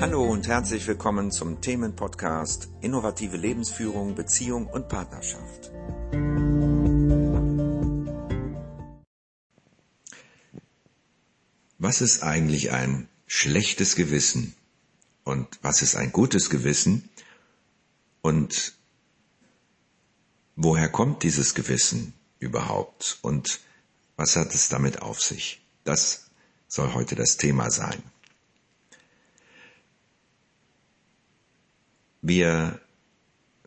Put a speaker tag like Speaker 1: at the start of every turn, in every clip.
Speaker 1: Hallo und herzlich willkommen zum Themenpodcast Innovative Lebensführung, Beziehung und Partnerschaft. Was ist eigentlich ein schlechtes Gewissen und was ist ein gutes Gewissen und woher kommt dieses Gewissen überhaupt und was hat es damit auf sich? Das soll heute das Thema sein. Wir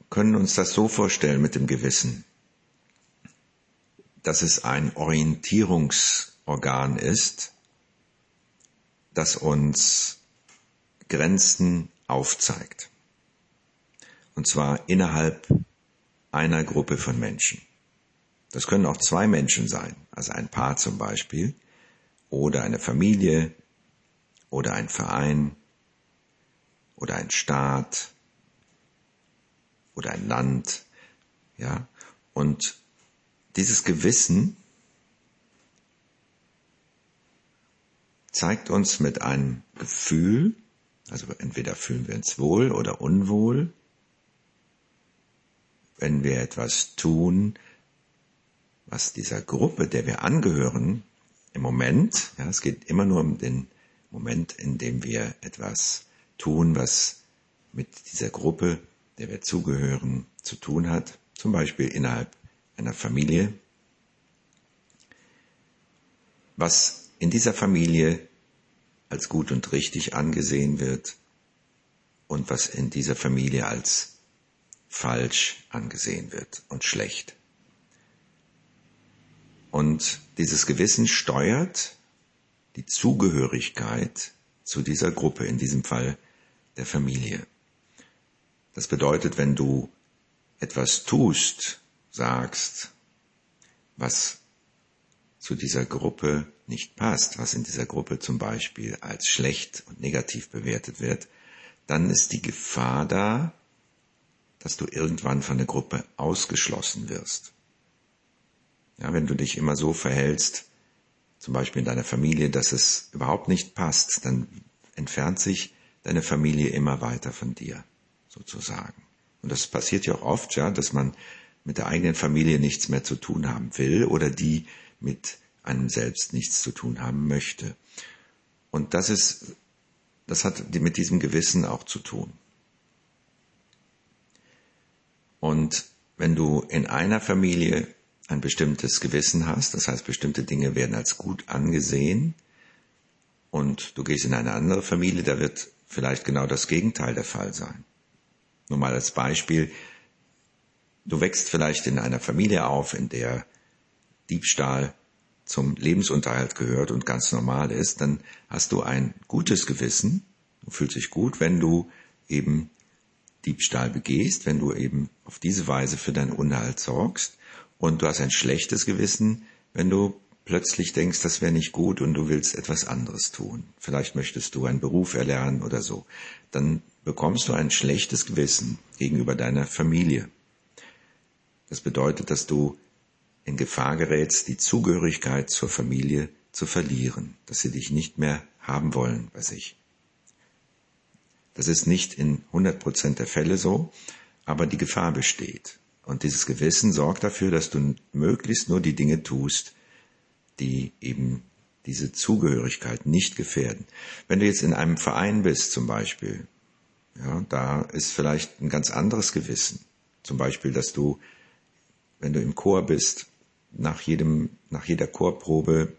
Speaker 1: können uns das so vorstellen mit dem Gewissen, dass es ein Orientierungsorgan ist, das uns Grenzen aufzeigt. Und zwar innerhalb einer Gruppe von Menschen. Das können auch zwei Menschen sein, also ein Paar zum Beispiel, oder eine Familie, oder ein Verein, oder ein Staat, oder ein Land, ja. Und dieses Gewissen zeigt uns mit einem Gefühl, also entweder fühlen wir uns wohl oder unwohl, wenn wir etwas tun, was dieser Gruppe, der wir angehören, im Moment, ja, es geht immer nur um den Moment, in dem wir etwas tun, was mit dieser Gruppe der wir zugehören, zu tun hat, zum Beispiel innerhalb einer Familie, was in dieser Familie als gut und richtig angesehen wird und was in dieser Familie als falsch angesehen wird und schlecht. Und dieses Gewissen steuert die Zugehörigkeit zu dieser Gruppe, in diesem Fall der Familie. Das bedeutet, wenn du etwas tust, sagst, was zu dieser Gruppe nicht passt, was in dieser Gruppe zum Beispiel als schlecht und negativ bewertet wird, dann ist die Gefahr da, dass du irgendwann von der Gruppe ausgeschlossen wirst. Ja, wenn du dich immer so verhältst, zum Beispiel in deiner Familie, dass es überhaupt nicht passt, dann entfernt sich deine Familie immer weiter von dir sozusagen. Und das passiert ja auch oft, ja, dass man mit der eigenen Familie nichts mehr zu tun haben will oder die mit einem selbst nichts zu tun haben möchte. Und das ist, das hat mit diesem Gewissen auch zu tun. Und wenn du in einer Familie ein bestimmtes Gewissen hast, das heißt bestimmte Dinge werden als gut angesehen, und du gehst in eine andere Familie, da wird vielleicht genau das Gegenteil der Fall sein. Nur mal als Beispiel, du wächst vielleicht in einer Familie auf, in der Diebstahl zum Lebensunterhalt gehört und ganz normal ist, dann hast du ein gutes Gewissen, du fühlst dich gut, wenn du eben Diebstahl begehst, wenn du eben auf diese Weise für deinen Unterhalt sorgst und du hast ein schlechtes Gewissen, wenn du plötzlich denkst, das wäre nicht gut und du willst etwas anderes tun. Vielleicht möchtest du einen Beruf erlernen oder so. Dann bekommst du ein schlechtes Gewissen gegenüber deiner Familie. Das bedeutet, dass du in Gefahr gerätst, die Zugehörigkeit zur Familie zu verlieren, dass sie dich nicht mehr haben wollen bei sich. Das ist nicht in 100 Prozent der Fälle so, aber die Gefahr besteht. Und dieses Gewissen sorgt dafür, dass du möglichst nur die Dinge tust, die eben diese Zugehörigkeit nicht gefährden. Wenn du jetzt in einem Verein bist zum Beispiel, ja, da ist vielleicht ein ganz anderes Gewissen. Zum Beispiel, dass du, wenn du im Chor bist, nach jedem, nach jeder Chorprobe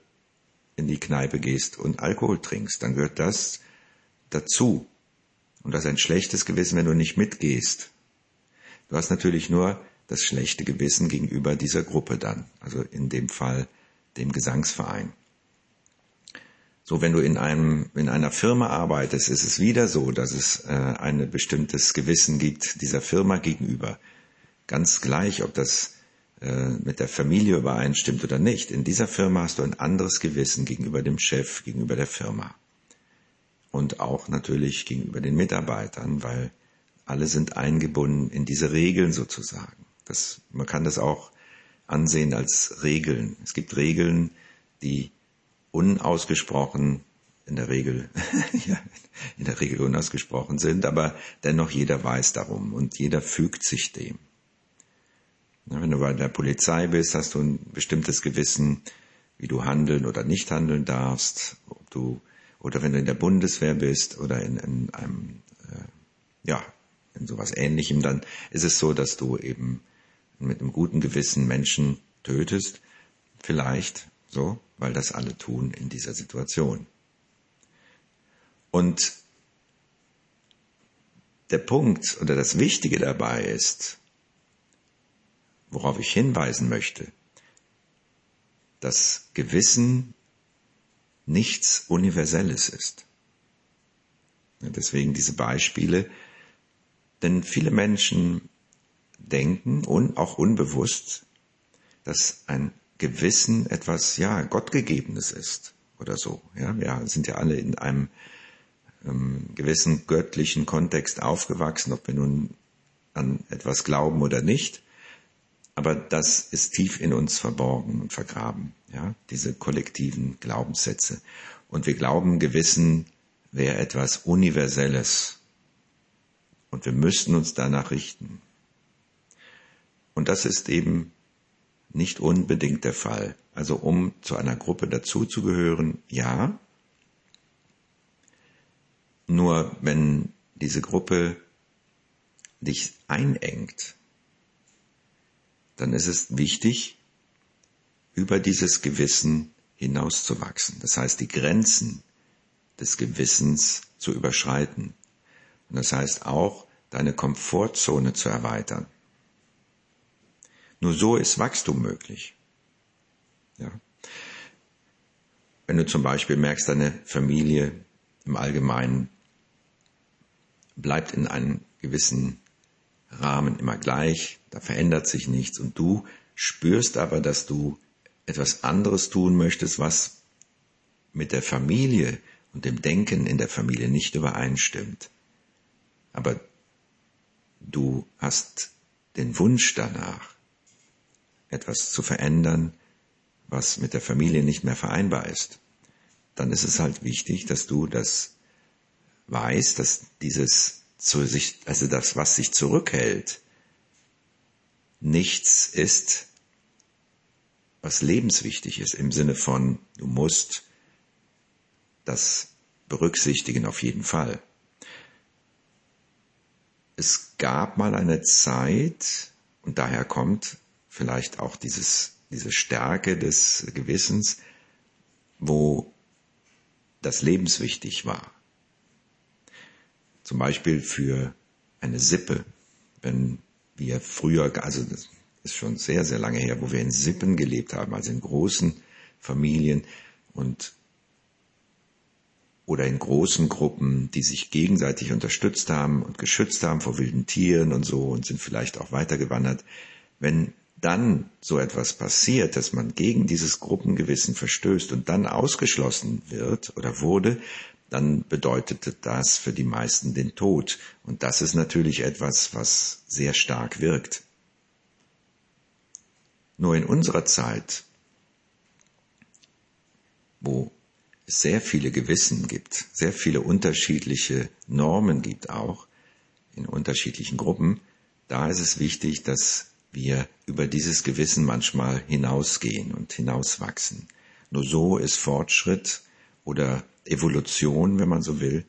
Speaker 1: in die Kneipe gehst und Alkohol trinkst, dann gehört das dazu. Und das ist ein schlechtes Gewissen, wenn du nicht mitgehst. Du hast natürlich nur das schlechte Gewissen gegenüber dieser Gruppe dann, also in dem Fall dem Gesangsverein. So, wenn du in einem, in einer Firma arbeitest, ist es wieder so, dass es äh, ein bestimmtes Gewissen gibt dieser Firma gegenüber. Ganz gleich, ob das äh, mit der Familie übereinstimmt oder nicht. In dieser Firma hast du ein anderes Gewissen gegenüber dem Chef, gegenüber der Firma. Und auch natürlich gegenüber den Mitarbeitern, weil alle sind eingebunden in diese Regeln sozusagen. Das, man kann das auch ansehen als Regeln. Es gibt Regeln, die unausgesprochen in der Regel, ja, in der Regel unausgesprochen sind, aber dennoch jeder weiß darum und jeder fügt sich dem. Wenn du bei der Polizei bist, hast du ein bestimmtes Gewissen, wie du handeln oder nicht handeln darfst, ob du, oder wenn du in der Bundeswehr bist oder in, in einem, äh, ja, in sowas ähnlichem, dann ist es so, dass du eben mit einem guten Gewissen Menschen tötest, vielleicht so, weil das alle tun in dieser Situation. Und der Punkt oder das Wichtige dabei ist, worauf ich hinweisen möchte, dass Gewissen nichts Universelles ist. Deswegen diese Beispiele, denn viele Menschen denken und auch unbewusst, dass ein Gewissen etwas, ja, Gottgegebenes ist oder so. Ja, wir sind ja alle in einem ähm, gewissen göttlichen Kontext aufgewachsen, ob wir nun an etwas glauben oder nicht. Aber das ist tief in uns verborgen und vergraben, ja, diese kollektiven Glaubenssätze. Und wir glauben, Gewissen wäre etwas Universelles. Und wir müssten uns danach richten. Und das ist eben nicht unbedingt der Fall. Also um zu einer Gruppe dazuzugehören, ja, nur wenn diese Gruppe dich einengt, dann ist es wichtig, über dieses Gewissen hinauszuwachsen. Das heißt, die Grenzen des Gewissens zu überschreiten. Und das heißt auch, deine Komfortzone zu erweitern. Nur so ist Wachstum möglich. Ja. Wenn du zum Beispiel merkst, deine Familie im Allgemeinen bleibt in einem gewissen Rahmen immer gleich, da verändert sich nichts und du spürst aber, dass du etwas anderes tun möchtest, was mit der Familie und dem Denken in der Familie nicht übereinstimmt. Aber du hast den Wunsch danach, etwas zu verändern, was mit der Familie nicht mehr vereinbar ist. Dann ist es halt wichtig, dass du das weiß, dass dieses zu sich, also das, was sich zurückhält, nichts ist, was lebenswichtig ist im Sinne von, du musst das berücksichtigen auf jeden Fall. Es gab mal eine Zeit, und daher kommt vielleicht auch dieses, diese Stärke des Gewissens, wo das lebenswichtig war. Zum Beispiel für eine Sippe, wenn wir früher, also das ist schon sehr, sehr lange her, wo wir in Sippen gelebt haben, also in großen Familien und oder in großen Gruppen, die sich gegenseitig unterstützt haben und geschützt haben vor wilden Tieren und so und sind vielleicht auch weitergewandert. Wenn dann so etwas passiert, dass man gegen dieses Gruppengewissen verstößt und dann ausgeschlossen wird oder wurde, dann bedeutete das für die meisten den Tod. Und das ist natürlich etwas, was sehr stark wirkt. Nur in unserer Zeit, wo es sehr viele Gewissen gibt, sehr viele unterschiedliche Normen gibt auch in unterschiedlichen Gruppen, da ist es wichtig, dass wir über dieses Gewissen manchmal hinausgehen und hinauswachsen. Nur so ist Fortschritt oder Evolution, wenn man so will,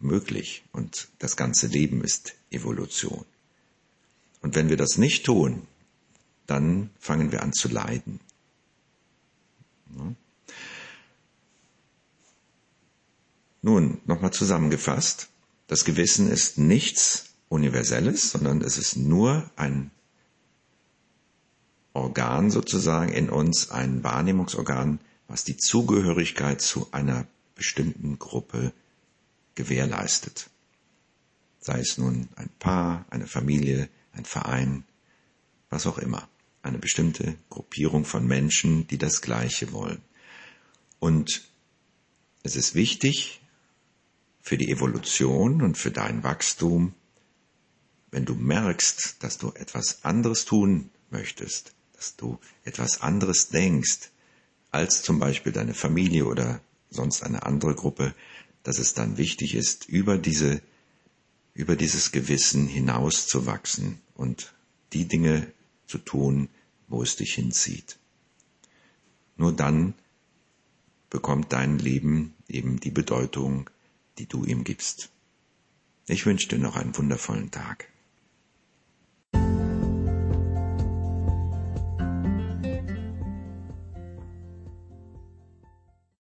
Speaker 1: möglich. Und das ganze Leben ist Evolution. Und wenn wir das nicht tun, dann fangen wir an zu leiden. Nun, nochmal zusammengefasst, das Gewissen ist nichts Universelles, sondern es ist nur ein Organ sozusagen in uns, ein Wahrnehmungsorgan, was die Zugehörigkeit zu einer bestimmten Gruppe gewährleistet. Sei es nun ein Paar, eine Familie, ein Verein, was auch immer. Eine bestimmte Gruppierung von Menschen, die das Gleiche wollen. Und es ist wichtig für die Evolution und für dein Wachstum, wenn du merkst, dass du etwas anderes tun möchtest, dass du etwas anderes denkst, als zum Beispiel deine Familie oder sonst eine andere Gruppe, dass es dann wichtig ist, über diese, über dieses Gewissen hinauszuwachsen und die Dinge zu tun, wo es dich hinzieht. Nur dann bekommt dein Leben eben die Bedeutung, die du ihm gibst. Ich wünsche dir noch einen wundervollen Tag.